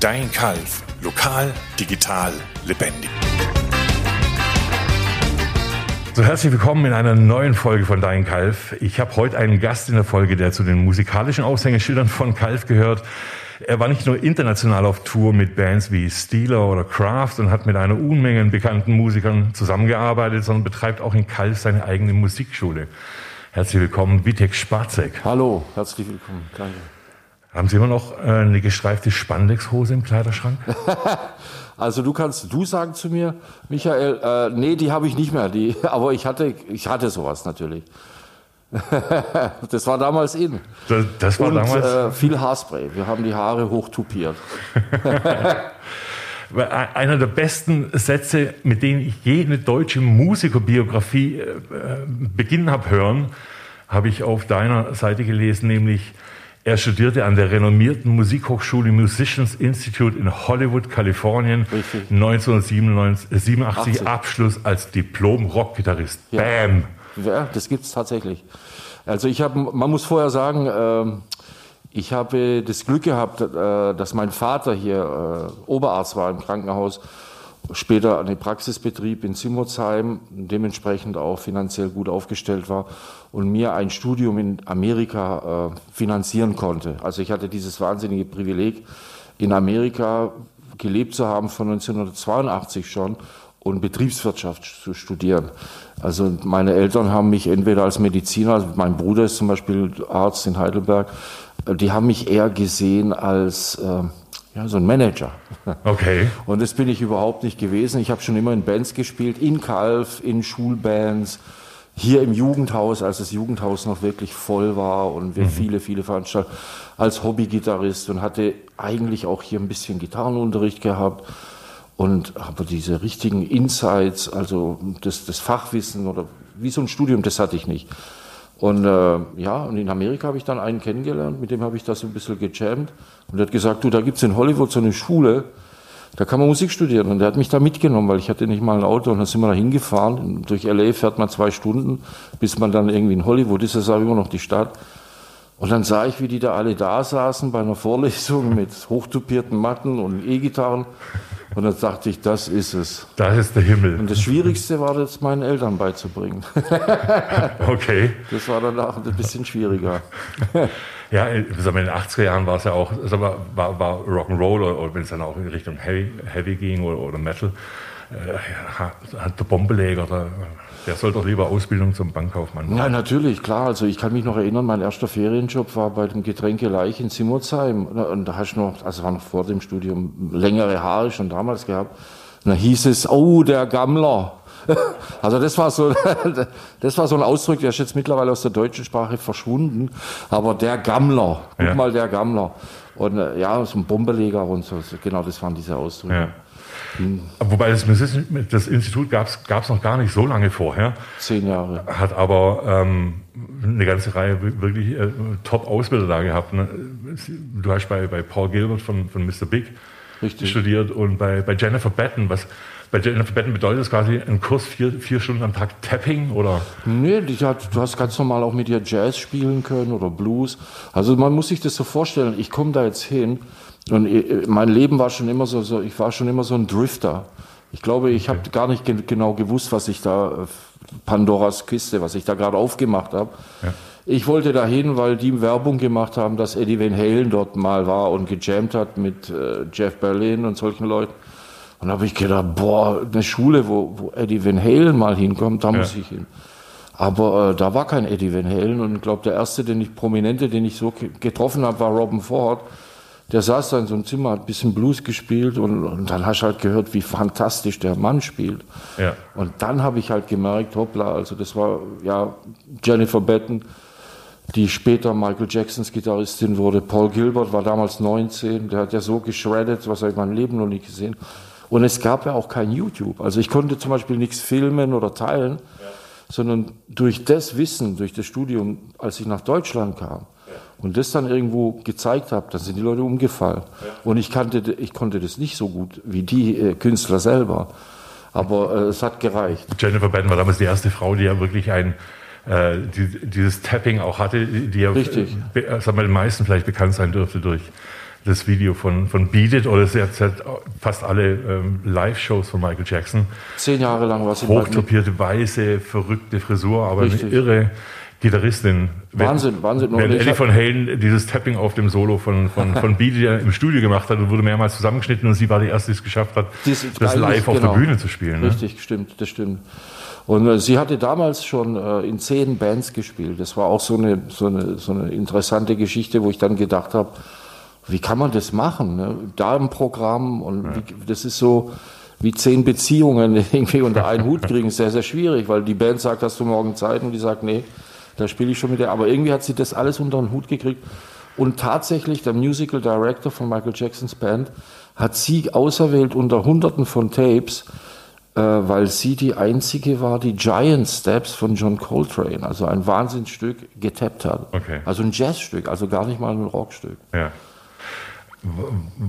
Dein Kalf. Lokal, digital, lebendig. So, herzlich willkommen in einer neuen Folge von Dein Kalf. Ich habe heute einen Gast in der Folge, der zu den musikalischen Aushängeschildern von Kalf gehört. Er war nicht nur international auf Tour mit Bands wie Steeler oder Kraft und hat mit einer Unmenge bekannten Musikern zusammengearbeitet, sondern betreibt auch in Kalf seine eigene Musikschule. Herzlich willkommen, Witek Sparzek. Hallo, herzlich willkommen. Danke. Haben Sie immer noch äh, eine gestreifte Spandexhose im Kleiderschrank? also du kannst du sagen zu mir, Michael, äh, nee, die habe ich nicht mehr, die, aber ich hatte, ich hatte sowas natürlich. das war damals in. Das, das war Und damals. äh, viel Haarspray. Wir haben die Haare hochtupiert. Einer der besten Sätze, mit denen ich je eine deutsche Musikerbiografie äh, beginnen habe hören, habe ich auf deiner Seite gelesen, nämlich er studierte an der renommierten Musikhochschule Musicians Institute in Hollywood, Kalifornien. Richtig. 1987 80. Abschluss als Diplom-Rockgitarrist. Ja. Bam! Ja, das gibt's tatsächlich. Also ich habe, man muss vorher sagen, ähm, ich habe das Glück gehabt, äh, dass mein Vater hier äh, Oberarzt war im Krankenhaus, später eine Praxisbetrieb in Simmelsheim, dementsprechend auch finanziell gut aufgestellt war und mir ein Studium in Amerika äh, finanzieren konnte. Also ich hatte dieses wahnsinnige Privileg, in Amerika gelebt zu haben von 1982 schon und Betriebswirtschaft zu studieren. Also meine Eltern haben mich entweder als Mediziner, also mein Bruder ist zum Beispiel Arzt in Heidelberg, äh, die haben mich eher gesehen als äh, ja, so ein Manager. Okay. Und das bin ich überhaupt nicht gewesen. Ich habe schon immer in Bands gespielt, in Kalf, in Schulbands, hier im Jugendhaus, als das Jugendhaus noch wirklich voll war und wir viele, viele Veranstaltungen als Hobbygitarrist und hatte eigentlich auch hier ein bisschen Gitarrenunterricht gehabt und aber diese richtigen Insights, also das, das Fachwissen oder wie so ein Studium, das hatte ich nicht. Und äh, ja, und in Amerika habe ich dann einen kennengelernt, mit dem habe ich das ein bisschen gejammt. Und der hat gesagt, du, da gibt's in Hollywood so eine Schule, da kann man Musik studieren. Und der hat mich da mitgenommen, weil ich hatte nicht mal ein Auto. Und dann sind wir da hingefahren. Durch L.A. fährt man zwei Stunden, bis man dann irgendwie in Hollywood ist. Das ist auch immer noch die Stadt. Und dann sah ich, wie die da alle da saßen bei einer Vorlesung mit hochtupierten Matten und E-Gitarren. Und dann dachte ich, das ist es. Das ist der Himmel. Und das Schwierigste war das meinen Eltern beizubringen. Okay. Das war danach ein bisschen schwieriger. Ja, in in den 80er Jahren war es ja auch, mal, war, war Rock'n'Roll oder, oder wenn es dann auch in Richtung Heavy, Heavy ging oder, oder Metal, äh, hat, hat der Bombeleger, der, der soll doch lieber Ausbildung zum Bankkaufmann machen. Ja, natürlich, klar. Also ich kann mich noch erinnern, mein erster Ferienjob war bei dem Getränke Leich in Simmelsheim. Und da hast du noch, also war noch vor dem Studium, längere Haare schon damals gehabt. Und da hieß es, oh, der Gammler. Also das war so, das war so ein Ausdruck, der ist jetzt mittlerweile aus der deutschen Sprache verschwunden. Aber der Gammler, guck Ja. mal, der Gammler. Und äh, ja, so ein Bombeleger und so, so, genau, das waren diese Ausdrücke. Ja. Wobei das, das Institut gab es noch gar nicht so lange vorher, Zehn Jahre. hat aber ähm, eine ganze Reihe wi- wirklich äh, Top-Ausbilder da gehabt. Ne? Du hast bei, bei Paul Gilbert von, von Mr. Big Richtig. studiert und bei, bei Jennifer Batten, was bei Jennifer Batten bedeutet das quasi ein Kurs vier, vier Stunden am Tag Tapping oder Nee, hat, du hast ganz normal auch mit ihr Jazz spielen können oder Blues. Also man muss sich das so vorstellen, ich komme da jetzt hin und äh, mein Leben war schon immer so, so ich war schon immer so ein Drifter. Ich glaube, ich habe gar nicht ge genau gewusst, was ich da, äh, Pandoras Kiste, was ich da gerade aufgemacht habe. Ich wollte dahin, weil die Werbung gemacht haben, dass Eddie Van Halen dort mal war und gejammt hat mit äh, Jeff Berlin und solchen Leuten. Und da habe ich gedacht, boah, eine Schule, wo, wo Eddie Van Halen mal hinkommt, da muss ich hin. Aber äh, da war kein Eddie Van Halen und ich glaube, der erste, den ich, Prominente, den ich so ge- getroffen habe, war Robin Ford. Der saß da in so einem Zimmer, hat ein bisschen Blues gespielt und, und dann hast du halt gehört, wie fantastisch der Mann spielt. Ja. Und dann habe ich halt gemerkt, hoppla, also das war ja Jennifer Batten, die später Michael Jacksons Gitarristin wurde. Paul Gilbert war damals 19, der hat ja so geschreddet, was habe ich in meinem Leben noch nie gesehen. Und es gab ja auch kein YouTube. Also ich konnte zum Beispiel nichts filmen oder teilen, sondern durch das Wissen, durch das Studium, als ich nach Deutschland kam und das dann irgendwo gezeigt habe, dann sind die Leute umgefallen. Und ich, kannte, ich konnte das nicht so gut wie die äh, Künstler selber. Aber äh, es hat gereicht. Jennifer Batten war damals die erste Frau, die ja wirklich ein äh, die, dieses Tapping auch hatte, die ja Richtig. Äh, sagen wir, den meisten vielleicht bekannt sein dürfte durch das Video von, von Beat It oder sie hat, fast alle ähm, Live-Shows von Michael Jackson. Zehn Jahre lang war sie Hochtopierte, weiße, verrückte Frisur, aber Richtig. eine irre Gitarristin. Wahnsinn, Wahnsinn. Während ich Eddie von Halen dieses Tapping auf dem Solo von, von, von ja im Studio gemacht hat und wurde mehrmals zusammengeschnitten und sie war die erste, die es geschafft hat, Die ist das live auf genau. der Bühne zu spielen. Ne? Richtig, stimmt, das stimmt. Und äh, sie hatte damals schon äh, in zehn Bands gespielt. Das war auch so eine, so eine, so eine interessante Geschichte, wo ich dann gedacht habe, wie kann man das machen? Ne? Da im Programm und wie, das ist so wie zehn Beziehungen irgendwie unter einen Hut kriegen, ist sehr, sehr schwierig, weil die Band sagt, hast du morgen Zeit und die sagt, nee, da spiele ich schon mit der. Aber irgendwie hat sie das alles unter den Hut gekriegt. Und tatsächlich, der Musical Director von Michael Jacksons Band hat sie auserwählt unter Hunderten von Tapes, äh, weil sie die einzige war, die Giant Steps von John Coltrane, also ein Wahnsinnsstück, getappt hat. Okay. Also ein Jazzstück, also gar nicht mal ein Rockstück. Ja.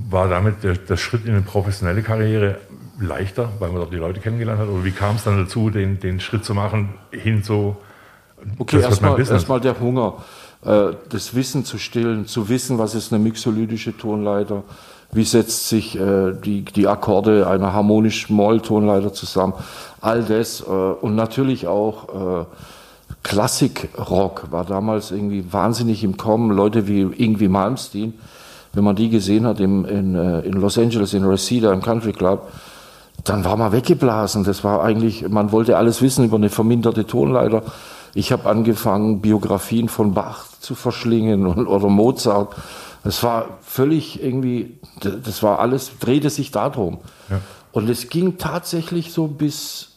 War damit der, der Schritt in eine professionelle Karriere leichter, weil man dort die Leute kennengelernt hat? Oder wie kam es dann dazu, den, den Schritt zu machen hin zu Okay, erstmal erstmal der Hunger, äh, das Wissen zu stillen, zu wissen, was ist eine mixolydische Tonleiter, wie setzt sich äh, die, die Akkorde einer harmonischen Moll-Tonleiter zusammen, all das äh, und natürlich auch äh, Klassikrock war damals irgendwie wahnsinnig im Kommen, Leute wie Ingwie Malmsteen, wenn man die gesehen hat im, in, in Los Angeles, in Reseda, im Country Club, dann war man weggeblasen. Das war eigentlich, man wollte alles wissen über eine verminderte Tonleiter. Ich habe angefangen, Biografien von Bach zu verschlingen und, oder Mozart. Das war völlig irgendwie, das war alles, drehte sich darum. Und es ging tatsächlich so bis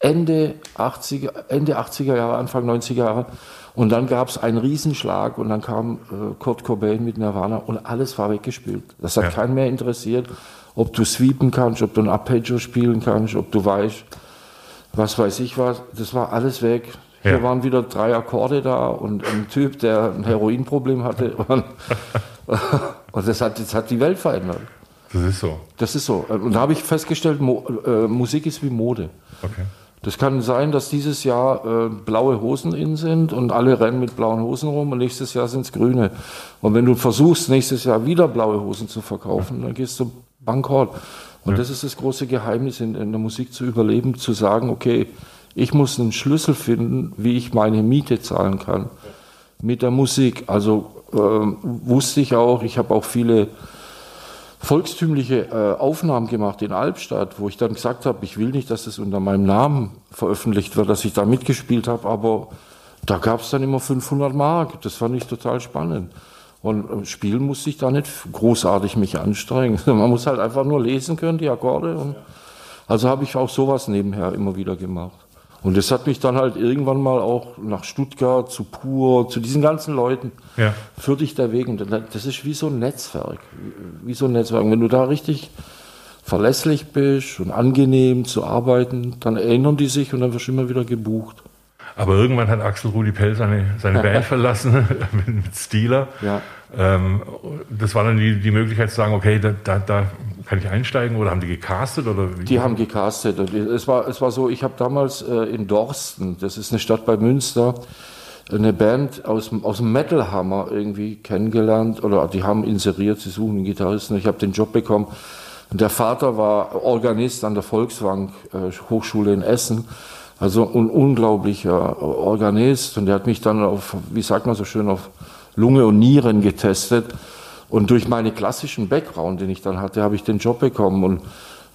Ende 80er, Ende 80er Jahre, Anfang 90er Jahre. Und dann gab es einen Riesenschlag und dann kam äh, Kurt Cobain mit Nirvana und alles war weggespielt. Das hat Ja. keinen mehr interessiert, ob du sweepen kannst, ob du ein Arpeggio spielen kannst, ob du weißt, was weiß ich was. Das war alles weg. Hier Ja. waren wieder drei Akkorde da und ein Typ, der ein Heroinproblem hatte. Und, und das, hat, das hat die Welt verändert. Das ist so. Das ist so. Und da habe ich festgestellt, Mo äh, Musik ist wie Mode. Okay. Das kann sein, dass dieses Jahr äh, blaue Hosen in sind und alle rennen mit blauen Hosen rum und nächstes Jahr sind es grüne. Und wenn du versuchst, nächstes Jahr wieder blaue Hosen zu verkaufen, dann gehst du bankrott. Und das ist das große Geheimnis in, in der Musik zu überleben, zu sagen, okay, ich muss einen Schlüssel finden, wie ich meine Miete zahlen kann. Mit der Musik. Also ähm, wusste ich auch, ich habe auch viele volkstümliche äh, Aufnahmen gemacht in Albstadt, wo ich dann gesagt habe, ich will nicht, dass es unter meinem Namen veröffentlicht wird, dass ich da mitgespielt habe, aber da gab es dann immer 500 Mark. Das fand ich total spannend. Und äh, spielen musste ich da nicht großartig mich anstrengen. Man muss halt einfach nur lesen können, die Akkorde. Also habe ich auch sowas nebenher immer wieder gemacht. Und das hat mich dann halt irgendwann mal auch nach Stuttgart, zu Pur, zu diesen ganzen Leuten, Ja. führt dich der Weg. Und das ist wie so ein Netzwerk. Wie so ein Netzwerk. Wenn du da richtig verlässlich bist und angenehm zu arbeiten, dann erinnern die sich und dann wirst du immer wieder gebucht. Aber irgendwann hat Axel Rudi Pell seine, seine Band verlassen mit, mit Steeler. Ja. Ähm, das war dann die, die Möglichkeit zu sagen, okay, da, da, da kann ich einsteigen oder haben die gecastet oder wie? Die haben gecastet. Und Es war, es war so, ich habe damals äh, in Dorsten, das ist eine Stadt bei Münster, eine Band aus, aus dem Metal Hammer irgendwie kennengelernt oder die haben inseriert, sie suchen einen Gitarristen. Ich habe den Job bekommen. Und der Vater war Organist an der Volksbank äh, Hochschule in Essen. Also ein unglaublicher Organist. Und der hat mich dann auf, wie sagt man so schön, auf Lunge und Nieren getestet. Und durch meine klassischen Background, den ich dann hatte, habe ich den Job bekommen und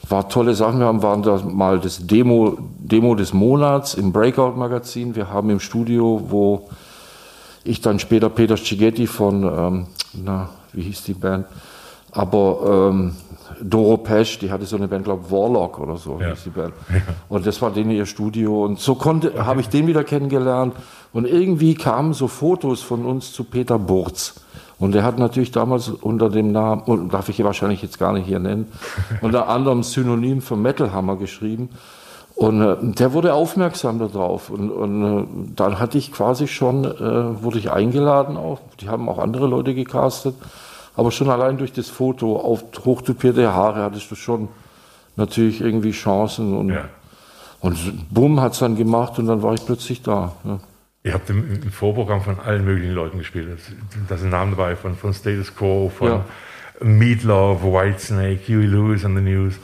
war tolle Sachen. Wir haben, waren da mal das Demo, Demo des Monats im Breakout-Magazin. Wir haben im Studio, wo ich dann später Peter Cighetti von, ähm, na, wie hieß die Band? Aber ähm, Doro Pesch, die hatte so eine Band, glaube Warlock oder so Ja. hieß die Band. Und das war denen ihr Studio. Und so konnte, habe ich den wieder kennengelernt. Und irgendwie kamen so Fotos von uns zu Peter Burz. Und er hat natürlich damals unter dem Namen, und darf ich hier wahrscheinlich jetzt gar nicht hier nennen, unter anderem Synonym für Metal Hammer geschrieben. Und äh, der wurde aufmerksam darauf. Und, und äh, dann hatte ich quasi schon, äh, wurde ich eingeladen auch. Die haben auch andere Leute gecastet. Aber schon allein durch das Foto auf hochtupierte Haare hattest du schon natürlich irgendwie Chancen. Und, Ja. und bumm hat's dann gemacht und dann war ich plötzlich da. Ja. Ihr habt im, im Vorprogramm von allen möglichen Leuten gespielt. Da sind Namen dabei von, von Status Quo, von Ja. Meatloaf, Whitesnake, Huey Lewis and the News.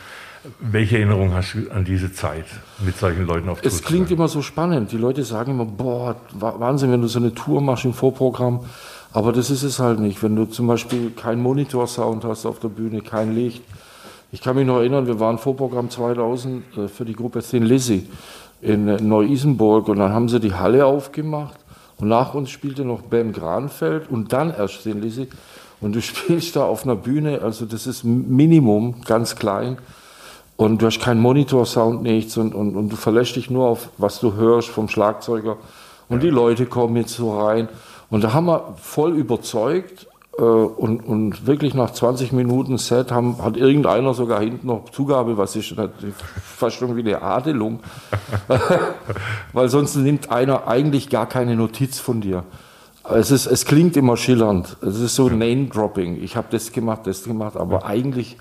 Welche Erinnerung hast du an diese Zeit mit solchen Leuten auf Tour? Es klingt immer so spannend. Die Leute sagen immer, boah, Wahnsinn, wenn du so eine Tour machst im Vorprogramm. Aber das ist es halt nicht. Wenn du zum Beispiel keinen Monitorsound hast auf der Bühne, kein Licht. Ich kann mich noch erinnern, wir waren Vorprogramm 2000 äh, für die Gruppe Thin Lizzy in Neu-Isenburg und dann haben sie die Halle aufgemacht und nach uns spielte noch Ben Granfeld und dann erst Lizzy. Und du spielst da auf einer Bühne, also das ist Minimum, ganz klein. Und du hast keinen Monitorsound, nichts und, und, und du verlässt dich nur auf, was du hörst vom Schlagzeuger. Und ja. die Leute kommen jetzt so rein. Und da haben wir voll überzeugt und, und wirklich nach 20 Minuten Set haben, hat irgendeiner sogar hinten noch Zugabe, was ist fast schon wie eine Adelung. Weil sonst nimmt einer eigentlich gar keine Notiz von dir. Es, ist, es klingt immer schillernd. Es ist so Name-Dropping. Ich habe das gemacht, das gemacht, aber eigentlich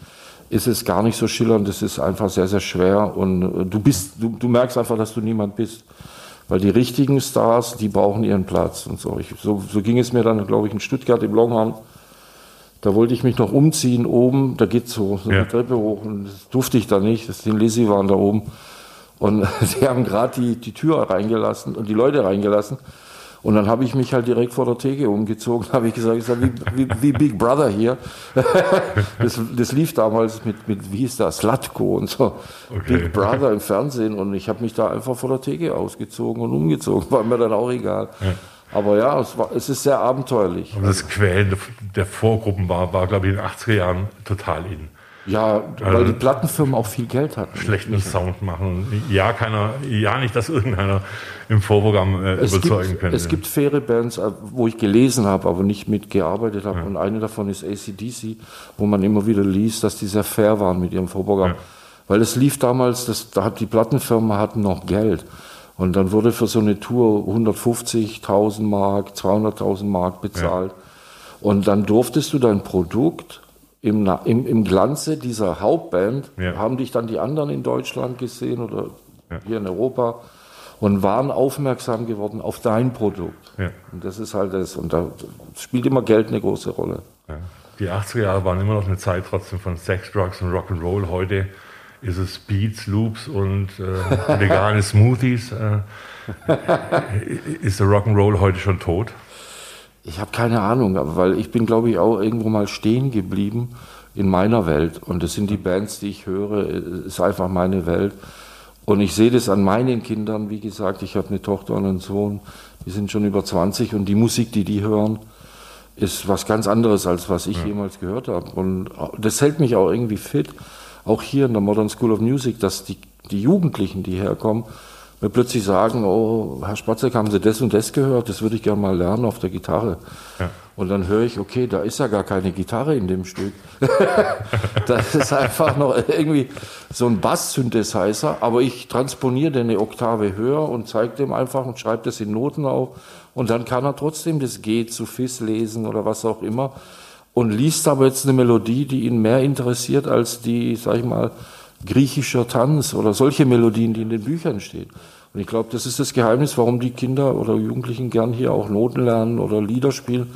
ist es gar nicht so schillernd. Es ist einfach sehr, sehr schwer und äh, du bist, du, du merkst einfach, dass du niemand bist. Weil die richtigen Stars, die brauchen ihren Platz und so. Ich, so, so ging es mir dann, glaube ich, in Stuttgart im Longhorn. Da wollte ich mich noch umziehen oben, da geht so, so ja. eine Treppe hoch und das durfte ich da nicht. Das, die Lizzie waren da oben. Und sie haben gerade die, die Tür reingelassen und die Leute reingelassen. Und dann habe ich mich halt direkt vor der Theke umgezogen, habe ich gesagt, ich sag, wie, wie, wie, Big Brother hier. das, das, lief damals mit, mit, wie hieß das, Slatko und so. Okay. Big Brother im Fernsehen und ich habe mich da einfach vor der Theke ausgezogen und umgezogen, war mir dann auch egal. Ja. Aber ja, es, war, es ist sehr abenteuerlich. Aber das Quälen der Vorgruppen war, war glaube ich, in den 80er Jahren total in. Ja, weil also, die Plattenfirmen auch viel Geld hatten. Schlechten. Sound machen. Ja, keiner, ja, nicht, dass irgendeiner im Vorprogramm äh, überzeugen gibt, könnte. Es gibt faire Bands, äh, wo ich gelesen habe, aber nicht mitgearbeitet habe. Ja. Und eine davon ist ACDC, wo man immer wieder liest, dass die sehr fair waren mit ihrem Vorprogramm. Ja. Weil es lief damals, das, da hat die Plattenfirma hatten noch Geld. Und dann wurde für so eine Tour 150.000 Mark, 200.000 Mark bezahlt. Ja. Und dann durftest du dein Produkt im, im, im Glanze dieser Hauptband ja. haben dich dann die anderen in Deutschland gesehen oder ja. hier in Europa und waren aufmerksam geworden auf dein Produkt. Ja. Und das ist halt das. Und da spielt immer Geld eine große Rolle. Die 80er Jahre waren immer noch eine Zeit trotzdem von Sex, Drugs und Rock'n'Roll. Heute ist es Beats, Loops und äh, vegane Smoothies. Äh, ist der Rock'n'Roll heute schon tot? Ich habe keine Ahnung, weil ich bin, glaube ich, auch irgendwo mal stehen geblieben in meiner Welt. Und das sind die Bands, die ich höre, ist einfach meine Welt. Und ich sehe das an meinen Kindern, wie gesagt, ich habe eine Tochter und einen Sohn, die sind schon über 20 und die Musik, die die hören, ist was ganz anderes, als was ich ja. jemals gehört habe. Und das hält mich auch irgendwie fit, auch hier in der Modern School of Music, dass die, die Jugendlichen, die herkommen, mir plötzlich sagen, oh, Herr Spatzek, haben Sie das und das gehört? Das würde ich gerne mal lernen auf der Gitarre. Ja. Und dann höre ich, okay, da ist ja gar keine Gitarre in dem Stück. das ist einfach noch irgendwie so ein Bass-Synthesizer, aber ich transponiere den eine Oktave höher und zeige dem einfach und schreibe das in Noten auf. Und dann kann er trotzdem das G zu Fis lesen oder was auch immer und liest aber jetzt eine Melodie, die ihn mehr interessiert als die, sag ich mal, griechischer Tanz oder solche Melodien, die in den Büchern stehen. Und ich glaube, das ist das Geheimnis, warum die Kinder oder Jugendlichen gern hier auch Noten lernen oder Lieder spielen,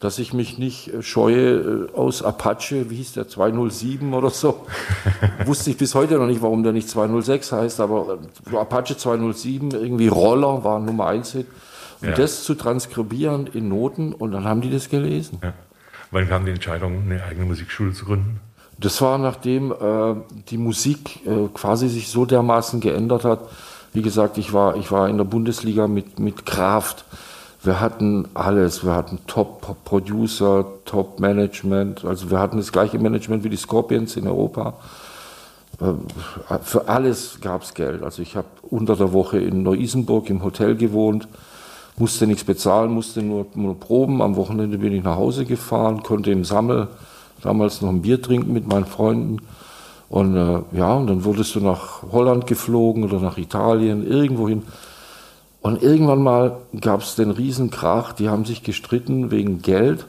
dass ich mich nicht äh, scheue äh, aus Apache, wie hieß der, 207 oder so. Wusste ich bis heute noch nicht, warum der nicht 206 heißt, aber äh, Apache 207, irgendwie Roller war Nummer 1 Hit. Und ja. das zu transkribieren in Noten und dann haben die das gelesen. Ja. Wann kam die Entscheidung, eine eigene Musikschule zu gründen? Das war nachdem äh, die Musik äh, quasi sich so dermaßen geändert hat. Wie gesagt, ich war, ich war in der Bundesliga mit, mit Kraft. Wir hatten alles. Wir hatten Top-Producer, Top-Management. Also wir hatten das gleiche Management wie die Scorpions in Europa. Äh, für alles gab es Geld. Also ich habe unter der Woche in Neu-Isenburg im Hotel gewohnt, musste nichts bezahlen, musste nur, nur proben. Am Wochenende bin ich nach Hause gefahren, konnte im Sammel damals noch ein Bier trinken mit meinen Freunden. Und äh, ja, und dann wurdest du nach Holland geflogen oder nach Italien, irgendwohin. Und irgendwann mal gab es den Riesenkrach, die haben sich gestritten wegen Geld.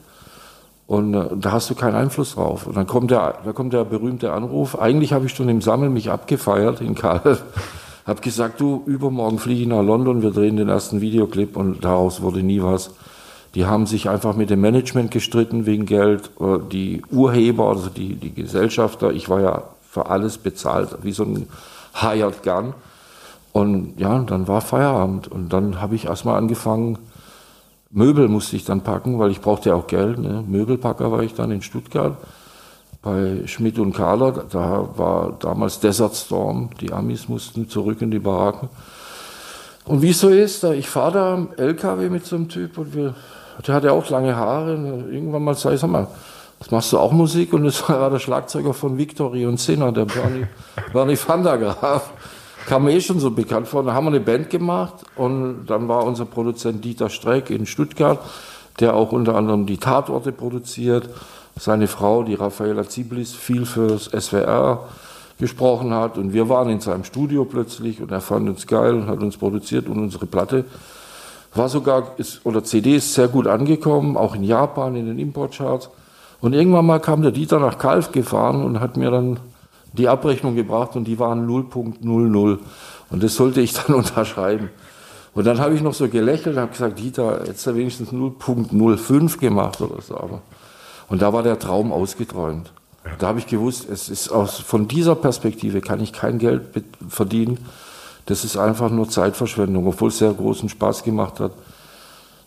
Und äh, da hast du keinen Einfluss drauf. Und dann kommt der, da kommt der berühmte Anruf. Eigentlich habe ich schon im Sammeln mich abgefeiert in Karl. hab gesagt, du, übermorgen fliege ich nach London, wir drehen den ersten Videoclip und daraus wurde nie was. Die haben sich einfach mit dem Management gestritten wegen Geld. Äh, die Urheber, also die, die Gesellschafter, ich war ja für alles bezahlt, wie so ein Hired Gun. Und ja, dann war Feierabend. Und dann habe ich erstmal angefangen, Möbel musste ich dann packen, weil ich brauchte ja auch Geld. Ne? Möbelpacker war ich dann in Stuttgart bei Schmidt und Kahler. Da war damals Desert Storm. Die Amis mussten zurück in die Baracken. Und wie es so ist, ich fahre da am LKW mit so einem Typ und wir, der hatte auch lange Haare. Und irgendwann mal sag ich, sag mal, das machst du auch Musik? Und das war der Schlagzeuger von Victory und Sinner, der Bernie, Bernie van der Graaf kam mir eh schon so bekannt vor. Dann haben wir eine Band gemacht und dann war unser Produzent Dieter Streck in Stuttgart, der auch unter anderem die Tatorte produziert. Seine Frau, die Raffaella Ziblis, viel fürs SWR gesprochen hat. Und wir waren in seinem Studio plötzlich und er fand uns geil und hat uns produziert und unsere Platte war sogar, ist, oder CD ist sehr gut angekommen, auch in Japan, in den Importcharts. Und irgendwann mal kam der Dieter nach Kalf gefahren und hat mir dann die Abrechnung gebracht und die waren 0.00. Und das sollte ich dann unterschreiben. Und dann habe ich noch so gelächelt und habe gesagt, Dieter, jetzt er wenigstens 0.05 gemacht oder so. Aber und da war der Traum ausgeträumt. Da habe ich gewusst, es ist aus, von dieser Perspektive kann ich kein Geld verdienen. Das ist einfach nur Zeitverschwendung, obwohl es sehr großen Spaß gemacht hat.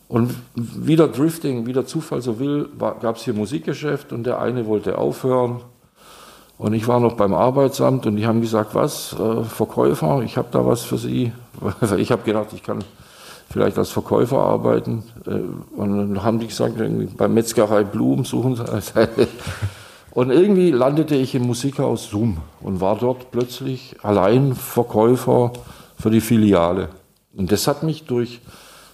Und wieder Drifting, wie der Zufall so will, gab es hier Musikgeschäft und der eine wollte aufhören und ich war noch beim Arbeitsamt und die haben gesagt, was, äh, Verkäufer, ich habe da was für Sie. ich habe gedacht, ich kann vielleicht als Verkäufer arbeiten. Äh, und dann haben die gesagt, bei Metzgerei Blum suchen Sie. Und irgendwie landete ich im Musikhaus Zoom und war dort plötzlich allein Verkäufer für die Filiale. Und das hat mich durch,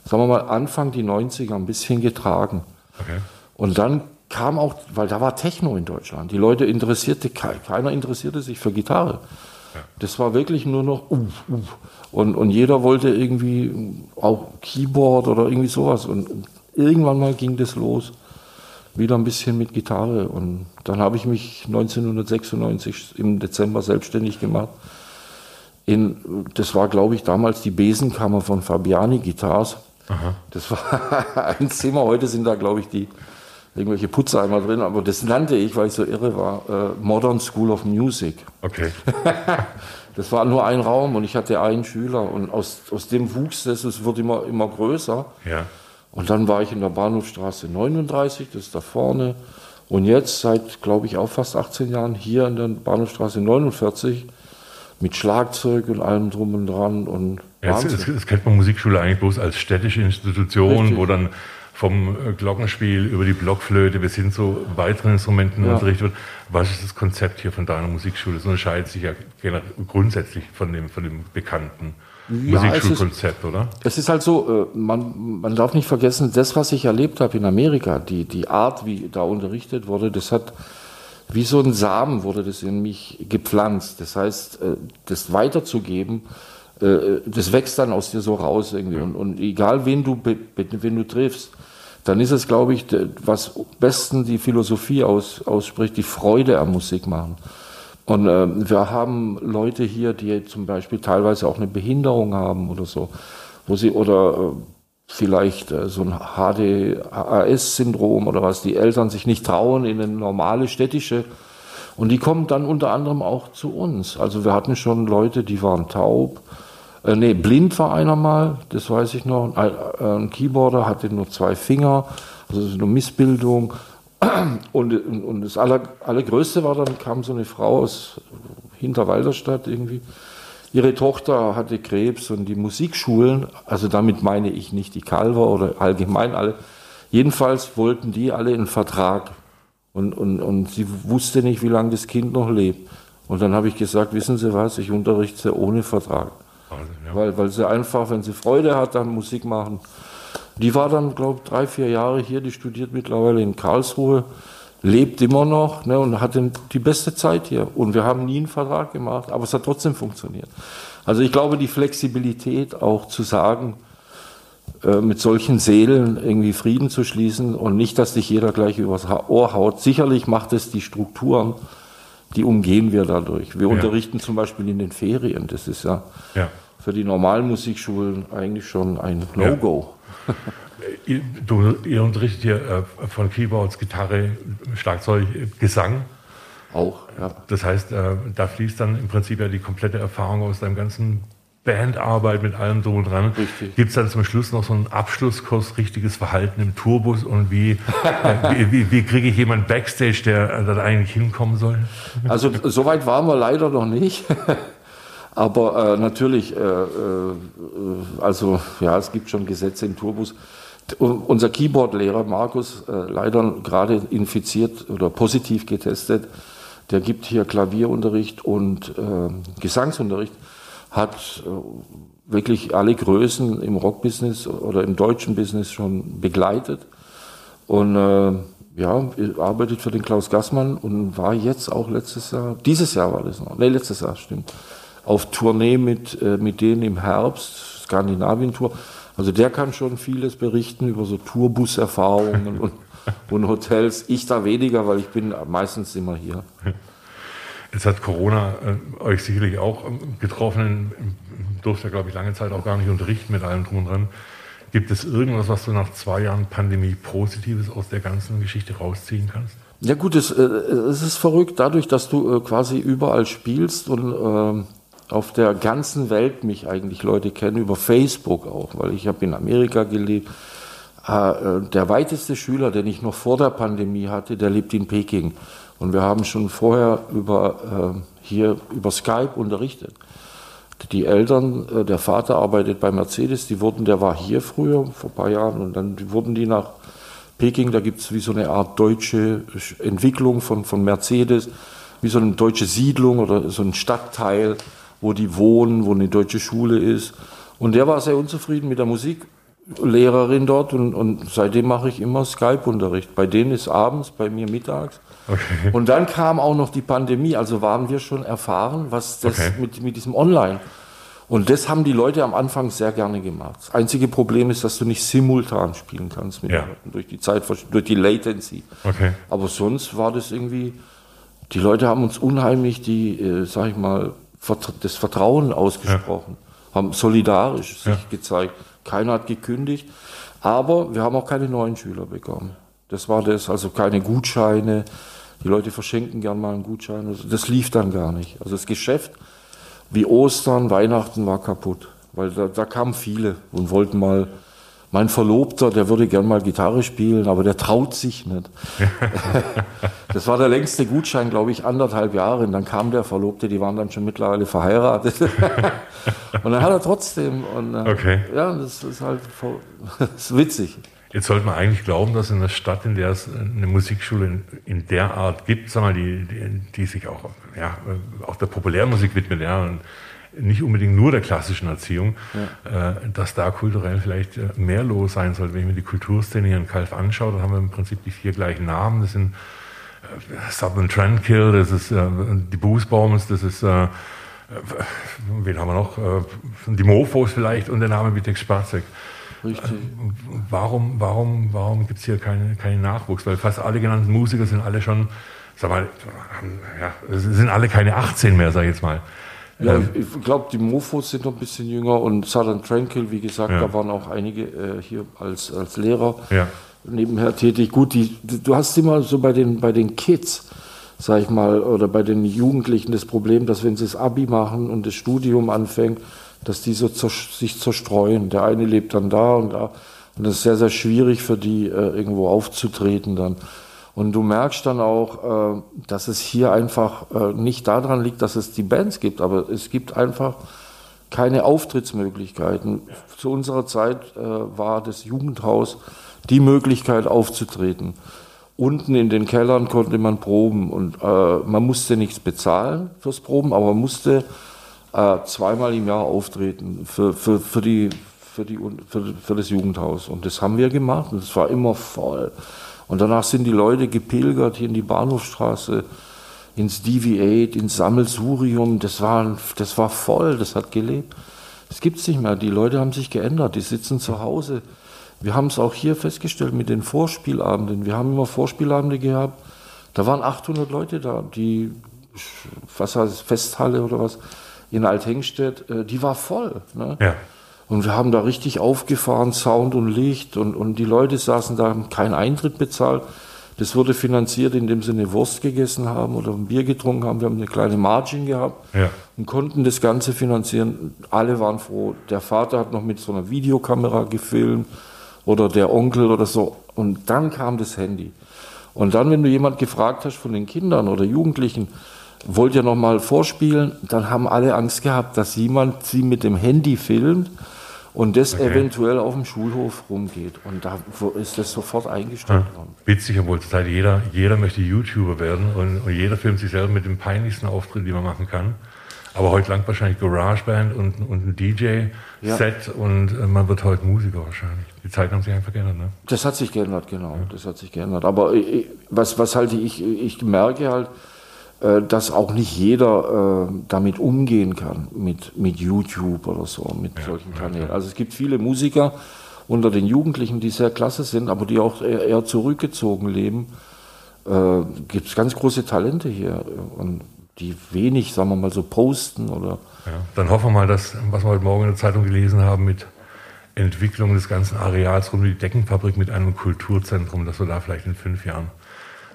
sagen wir mal, Anfang die 90er ein bisschen getragen. Okay. Und dann kam auch, weil da war Techno in Deutschland. Die Leute interessierte, keiner interessierte sich für Gitarre. Das war wirklich nur noch, uh, uh. Und, und jeder wollte irgendwie auch Keyboard oder irgendwie sowas. Und irgendwann mal ging das los. Wieder ein bisschen mit Gitarre. Und dann habe ich mich 1996 im Dezember selbstständig gemacht. In, das war, glaube ich, damals die Besenkammer von Fabiani Guitars. Aha. Das war ein Zimmer. Heute sind da, glaube ich, die irgendwelche Putzeimer drin, aber das nannte ich, weil ich so irre war, äh, Modern School of Music. Okay. das war nur ein Raum und ich hatte einen Schüler und aus, aus dem wuchs das, es wird immer, immer größer. Ja. Und dann war ich in der Bahnhofstraße 39, das ist da vorne. Und jetzt seit, glaube ich, auch fast 18 Jahren hier in der Bahnhofstraße 49 mit Schlagzeug und allem drum und dran. Und das, das, kennt man Musikschule eigentlich bloß als städtische Institution, Richtig. wo dann vom äh, Glockenspiel über die Blockflöte bis hin zu weiteren Instrumenten ja. unterrichtet wird. Was ist das Konzept hier von deiner Musikschule? Es unterscheidet sich ja grundsätzlich von dem, von dem bekannten ja, Musikschulkonzept, oder? Es ist halt so, äh, man, man darf nicht vergessen, das, was ich erlebt habe in Amerika, die, die Art, wie da unterrichtet wurde, das hat wie so ein Samen wurde das in mich gepflanzt. Das heißt, äh, das weiterzugeben, das wächst dann aus dir so raus irgendwie. Und, und egal wen du, wen du triffst, dann ist es, glaube ich, was besten die Philosophie aus, ausspricht, die Freude am Musik machen. Und äh, wir haben Leute hier, die zum Beispiel teilweise auch eine Behinderung haben oder so, wo sie oder äh, vielleicht äh, so ein HDAS-Syndrom oder was, die Eltern sich nicht trauen in eine normale städtische. Und die kommen dann unter anderem auch zu uns. Also wir hatten schon Leute, die waren taub, äh, nee, blind war einer mal, das weiß ich noch. Ein, ein Keyboarder hatte nur zwei Finger, also eine Missbildung. Und, und das aller, Allergrößte war dann, kam so eine Frau aus Hinterwalderstadt irgendwie. Ihre Tochter hatte Krebs und die Musikschulen, also damit meine ich nicht die Calver oder allgemein alle, jedenfalls wollten die alle einen Vertrag. Und, und, und sie wusste nicht, wie lange das Kind noch lebt. Und dann habe ich gesagt, wissen Sie was, ich unterrichte ohne Vertrag. Wahnsinn, ja. weil, weil sie einfach, wenn sie Freude hat an Musik machen. Die war dann, glaube ich, drei, vier Jahre hier, die studiert mittlerweile in Karlsruhe, lebt immer noch ne, und hat die beste Zeit hier. Und wir haben nie einen Vertrag gemacht, aber es hat trotzdem funktioniert. Also ich glaube, die Flexibilität auch zu sagen, äh, mit solchen Seelen irgendwie Frieden zu schließen und nicht, dass sich jeder gleich übers Ohr haut. Sicherlich macht es die Strukturen, die umgehen wir dadurch. Wir ja. unterrichten zum Beispiel in den Ferien. Das ist ja, ja. für die normalen Musikschulen eigentlich schon ein No-Go. Ja. Du, ihr unterrichtet hier äh, von Keyboards, Gitarre, Schlagzeug, Gesang. Auch, ja. Das heißt, äh, da fließt dann im Prinzip ja die komplette Erfahrung aus deinem ganzen Bandarbeit mit allem drum und dran. Gibt es dann zum Schluss noch so einen Abschlusskurs, richtiges Verhalten im Tourbus und wie, äh, wie, wie, wie kriege ich jemanden Backstage, der da eigentlich hinkommen soll? Also so weit waren wir leider noch nicht. Aber äh, natürlich, äh, äh, also ja, es gibt schon Gesetze im Tourbus. Unser Keyboard-Lehrer Markus, äh, leider gerade infiziert oder positiv getestet, der gibt hier Klavierunterricht und äh, Gesangsunterricht hat äh, wirklich alle Größen im Rockbusiness oder im deutschen Business schon begleitet. Und ja, arbeitet für den Klaus Gassmann und war jetzt auch letztes Jahr, dieses Jahr war das noch, nee, letztes Jahr, stimmt, auf Tournee mit, äh, mit denen im Herbst, Skandinavien-Tour. Also der kann schon vieles berichten über so Tourbus-Erfahrungen und, und Hotels. Ich da weniger, weil ich bin meistens immer hier. Jetzt hat Corona äh, euch sicherlich auch ähm, getroffen. Durfte ja, glaube ich, lange Zeit auch gar nicht unterrichten mit allem drum und dran. Gibt es irgendwas, was du nach zwei Jahren Pandemie Positives aus der ganzen Geschichte rausziehen kannst? Ja gut, es, äh, es ist verrückt, dadurch, dass du äh, quasi überall spielst und äh, auf der ganzen Welt mich eigentlich Leute kennen, über Facebook auch, weil ich habe in Amerika gelebt. Äh, äh, der weiteste Schüler, den ich noch vor der Pandemie hatte, der lebt in Peking. Und wir haben schon vorher über, äh, hier über Skype unterrichtet. Die Eltern, äh, der Vater arbeitet bei Mercedes, die wurden, der war hier früher, vor ein paar Jahren, und dann wurden die nach Peking, da gibt es wie so eine Art deutsche Entwicklung von, von Mercedes, wie so eine deutsche Siedlung oder so ein Stadtteil, wo die wohnen, wo eine deutsche Schule ist. Und der war sehr unzufrieden mit der Musik Lehrerin dort und, und seitdem mache ich immer Skype-Unterricht. Bei denen ist abends, bei mir mittags. Okay. Und dann kam auch noch die Pandemie, also waren wir schon erfahren, was das okay. mit, mit diesem Online. Und das haben die Leute am Anfang sehr gerne gemacht. Das einzige Problem ist, dass du nicht simultan spielen kannst mit ja. Leuten, durch die Zeit, durch die Latency. Okay. Aber sonst war das irgendwie, die Leute haben uns unheimlich die, äh, sag ich mal, das Vertrauen ausgesprochen, ja. haben solidarisch sich ja. gezeigt. Keiner hat gekündigt, aber wir haben auch keine neuen Schüler bekommen. Das war das, also keine Gutscheine. Die Leute verschenken gern mal einen Gutschein. Also das lief dann gar nicht. Also das Geschäft wie Ostern, Weihnachten war kaputt, weil da, da kamen viele und wollten mal mein Verlobter, der würde gern mal Gitarre spielen, aber der traut sich nicht. das war der längste Gutschein, glaube ich, anderthalb Jahre. Und dann kam der Verlobte, die waren dann schon mittlerweile verheiratet. und dann hat er trotzdem. Und, äh, okay. Ja, das ist halt das ist witzig. Jetzt sollte man eigentlich glauben, dass in einer Stadt, in der es eine Musikschule in, in der Art gibt, sag mal, die, die, die sich auch, ja, auch der Populärmusik widmet, ja, und nicht unbedingt nur der klassischen Erziehung, ja. äh, dass da kulturell vielleicht äh, mehr los sein sollte. Wenn ich mir die Kulturszene hier in Kalf anschaue, dann haben wir im Prinzip die vier gleichen Namen. Das sind äh, Southern Trendkill, das ist äh, die Boosbombs, das ist, äh, äh, wen haben wir noch? Äh, die Mofos vielleicht und der Name Wittek Sparzek. Richtig. Warum, warum, warum gibt es hier keinen keine Nachwuchs? Weil fast alle genannten Musiker sind alle schon, sag mal, ja, sind alle keine 18 mehr, sag ich jetzt mal. Ja, ähm, ich glaube, die Mofos sind noch ein bisschen jünger und Southern Tranquil, wie gesagt, ja. da waren auch einige äh, hier als, als Lehrer ja. nebenher tätig. Gut, die, du hast immer so bei den, bei den Kids, sag ich mal, oder bei den Jugendlichen das Problem, dass wenn sie das Abi machen und das Studium anfängt, dass die so sich zerstreuen. Der eine lebt dann da und da. Und das ist sehr, sehr schwierig für die, äh, irgendwo aufzutreten dann. Und du merkst dann auch, äh, dass es hier einfach äh, nicht daran liegt, dass es die Bands gibt, aber es gibt einfach keine Auftrittsmöglichkeiten. Zu unserer Zeit äh, war das Jugendhaus die Möglichkeit aufzutreten. Unten in den Kellern konnte man proben und man musste nichts bezahlen fürs Proben, aber man musste zweimal im Jahr auftreten für, für, für, die, für, die, für, für das Jugendhaus. Und das haben wir gemacht und es war immer voll. Und danach sind die Leute gepilgert hier in die Bahnhofstraße, ins DV8, ins Sammelsurium. Das war, das war voll, das hat gelebt. Das gibt es nicht mehr. Die Leute haben sich geändert, die sitzen zu Hause. Wir haben es auch hier festgestellt mit den Vorspielabenden. Wir haben immer Vorspielabende gehabt. Da waren 800 Leute da, die, was heißt Festhalle oder was, in Althengstedt, äh, die war voll. Ne? Ja. Und wir haben da richtig aufgefahren, Sound und Licht und, und die Leute saßen da, haben keinen Eintritt bezahlt. Das wurde finanziert, indem sie eine Wurst gegessen haben oder ein Bier getrunken haben. Wir haben eine kleine Margin gehabt Ja. und konnten das Ganze finanzieren. Alle waren froh. Der Vater hat noch mit so einer Videokamera gefilmt oder der Onkel oder so. Und dann kam das Handy. Und dann, wenn du jemand gefragt hast von den Kindern oder Jugendlichen, wollt ihr noch mal vorspielen, dann haben alle Angst gehabt, dass jemand sie mit dem Handy filmt und das eventuell auf dem Schulhof rumgeht. Und da ist das sofort eingestellt worden. Witzig, obwohl zurzeit jeder, jeder möchte YouTuber werden und, und jeder filmt sich selber mit dem peinlichsten Auftritt, den man machen kann. Aber heute langt wahrscheinlich GarageBand und, und ein DJ-Set und äh, man wird heute Musiker wahrscheinlich. Die Zeiten haben sich einfach geändert, ne? Das hat sich geändert, genau. Das hat sich geändert. Aber äh, was, was halt ich, ich merke halt, äh, dass auch nicht jeder äh, damit umgehen kann, mit, mit YouTube oder so, mit solchen Kanälen. Also es gibt viele Musiker unter den Jugendlichen, die sehr klasse sind, aber die auch eher, eher zurückgezogen leben. Äh, gibt es ganz große Talente hier äh, und die wenig, sagen wir mal so, posten oder Ja. Dann hoffen wir mal, dass, was wir heute Morgen in der Zeitung gelesen haben, mit Entwicklung des ganzen Areals rund um die Deckenfabrik mit einem Kulturzentrum, dass wir da vielleicht in fünf Jahren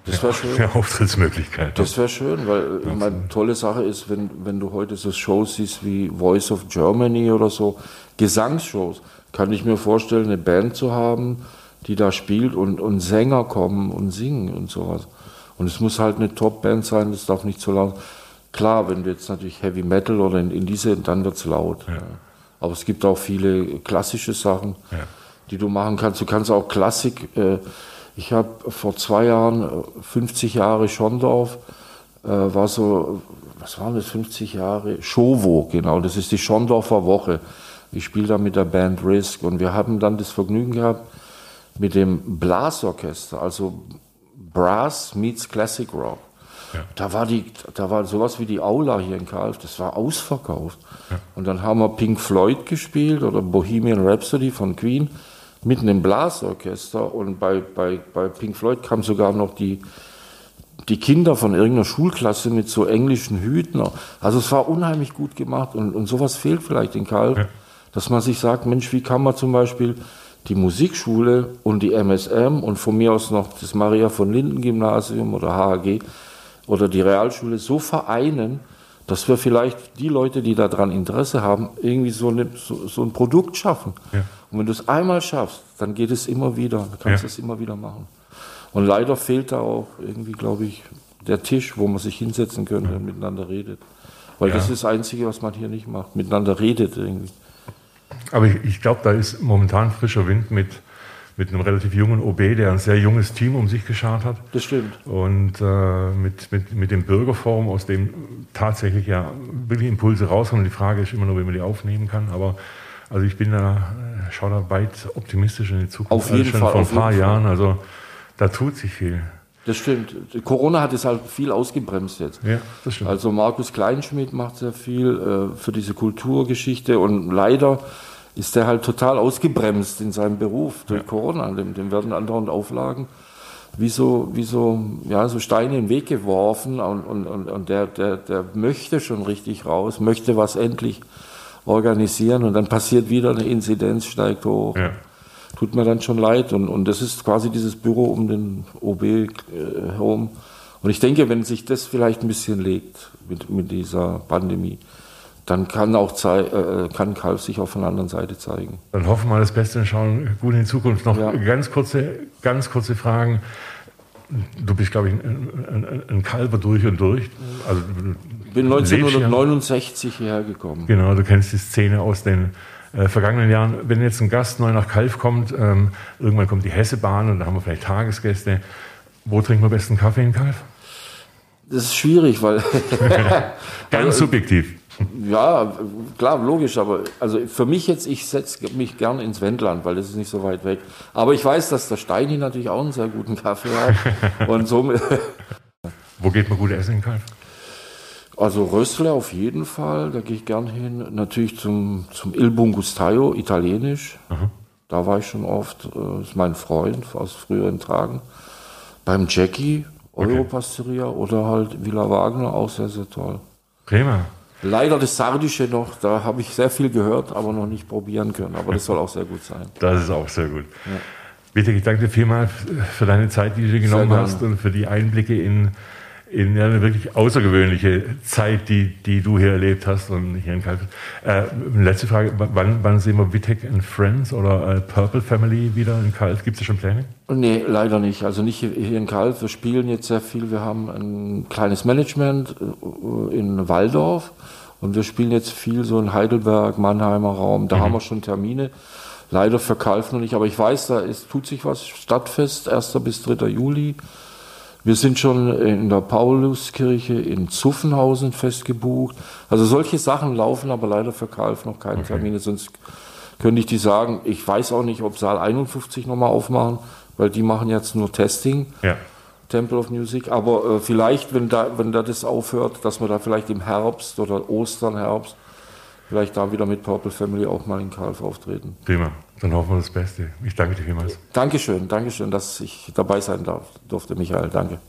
das wäre schön. eine Auftrittsmöglichkeit. Das wäre schön, weil äh, eine tolle Sache ist, wenn, wenn du heute so Shows siehst wie Voice of Germany oder so, Gesangsshows, kann ich mir vorstellen, eine Band zu haben, die da spielt und, und Sänger kommen und singen und sowas. Und es muss halt eine Top-Band sein, das darf nicht zu laut. Klar, wenn du jetzt natürlich Heavy Metal oder in, in diese, dann wird's laut. Ja. Aber es gibt auch viele klassische Sachen, Ja. die du machen kannst. Du kannst auch Klassik. Äh, ich habe vor zwei Jahren, äh, 50 Jahre Schondorf, äh, war so, was waren das, 50 Jahre? Schowo, genau, das ist die Schondorfer Woche. Ich spiele da mit der Band Risk und wir haben dann das Vergnügen gehabt mit dem Blasorchester, also Brass meets Classic Rock. Da war die, da war sowas wie die Aula hier in Kalf, das war ausverkauft. Und dann haben wir Pink Floyd gespielt oder Bohemian Rhapsody von Queen mit einem Blasorchester und bei, bei, bei Pink Floyd kam sogar noch die, die Kinder von irgendeiner Schulklasse mit so englischen Hüten. Also es war unheimlich gut gemacht und, und sowas fehlt vielleicht in Kalf, dass man sich sagt, Mensch, wie kann man zum Beispiel die Musikschule und die MSM und von mir aus noch das Maria von Linden Gymnasium oder HAG oder die Realschule so vereinen, dass wir vielleicht die Leute, die daran Interesse haben, irgendwie so, eine, so, so ein Produkt schaffen. Ja. Und wenn du es einmal schaffst, dann geht es immer wieder, dann kannst du Ja. es immer wieder machen. Und leider fehlt da auch irgendwie, glaube ich, der Tisch, wo man sich hinsetzen könnte und miteinander redet. Weil Ja. das ist das Einzige, was man hier nicht macht. Miteinander redet irgendwie. Aber ich, ich glaube, da ist momentan frischer Wind mit, mit einem relativ jungen OB, der ein sehr junges Team um sich geschart hat. Das stimmt. Und äh, mit, mit, mit dem Bürgerforum, aus dem tatsächlich ja wirklich Impulse rauskommen. Die Frage ist immer nur, wie man die aufnehmen kann. Aber also ich bin da, äh, schaue da weit optimistisch in die Zukunft. Auf jeden also schon Fall, Vor ein paar. Jahren. Also da tut sich viel. Das stimmt. Corona hat es halt viel ausgebremst jetzt. Ja, das stimmt. Also Markus Kleinschmidt macht sehr viel äh, für diese Kulturgeschichte und leider ist der halt total ausgebremst in seinem Beruf durch Corona. Dem, dem werden andauernd Auflagen wie so, wie so, ja, so Steine in den Weg geworfen und, und, und, und der, der, der möchte schon richtig raus, möchte was endlich organisieren und dann passiert wieder eine Inzidenz, steigt hoch. Ja. Tut mir dann schon leid und, und das ist quasi dieses Büro um den OB äh, herum. Und ich denke, wenn sich das vielleicht ein bisschen legt mit, mit dieser Pandemie, dann kann auch zei äh, kann Kalf sich auch von der anderen Seite zeigen. Dann hoffen wir das Beste und schauen gut in die Zukunft. Noch Ja. ganz kurze, ganz kurze Fragen. Du bist, glaube ich, ein, ein, Kalber durch und durch. Also, bin lebst ja- 1969 hierher gekommen. Genau, du kennst die Szene aus den äh, vergangenen Jahren. Wenn jetzt ein Gast neu nach Kalf kommt, ähm, irgendwann kommt die Hessebahn und da haben wir vielleicht Tagesgäste. Wo trinken wir besten Kaffee in Kalf? Das ist schwierig, weil Ganz subjektiv. Ja, klar, logisch, aber also für mich jetzt, ich setze mich gern ins Wendland, weil das ist nicht so weit weg. Aber ich weiß, dass der Steini natürlich auch einen sehr guten Kaffee hat. Und somit, Wo geht man gut essen in Kalf? also Rössle auf jeden Fall, da gehe ich gern hin. Natürlich zum, zum Il Bungustaio, italienisch. Da war ich schon oft, äh, ist mein Freund aus früheren Tagen. Beim Jackie, Europasteria oder halt Villa Wagner, auch sehr, sehr toll. Prima. Leider das Sardische noch, da habe ich sehr viel gehört, aber noch nicht probieren können. Aber das soll auch sehr gut sein. Das ist auch sehr gut. Ja. Bitte, ich danke dir vielmal für deine Zeit, die du dir genommen hast und für die Einblicke in, in eine wirklich außergewöhnliche Zeit, die, die du hier erlebt hast und hier in Kalf. Äh, letzte Frage, wann, wann sehen wir Wittek and Friends oder äh, Purple Family wieder in Kalf? Gibt es da schon Pläne? Nee, leider nicht. Also nicht hier in Kalf. Wir spielen jetzt sehr viel. Wir haben ein kleines Management äh, in Waldorf und wir spielen jetzt viel so in Heidelberg, Mannheimer Raum. Da mhm. haben wir schon Termine. Leider für Kalf noch nicht, aber ich weiß, da ist, tut sich was. Stadtfest, 1. bis 3. Juli. Wir sind schon in der Pauluskirche in Zuffenhausen festgebucht. Also solche Sachen laufen, aber leider für Kalf noch keine okay. Termine, sonst könnte ich die sagen. Ich weiß auch nicht, ob Saal 51 nochmal aufmachen, weil die machen jetzt nur Testing. Ja. Temple of Music, aber äh, vielleicht, wenn da, wenn da das aufhört, dass wir da vielleicht im Herbst oder Ostern, Herbst, vielleicht da wieder mit Purple Family auch mal in Kalf auftreten. Prima. Dann hoffen wir das Beste. Ich danke dir vielmals. Dankeschön, Dankeschön, dass ich dabei sein darf, durfte, Michael. Danke.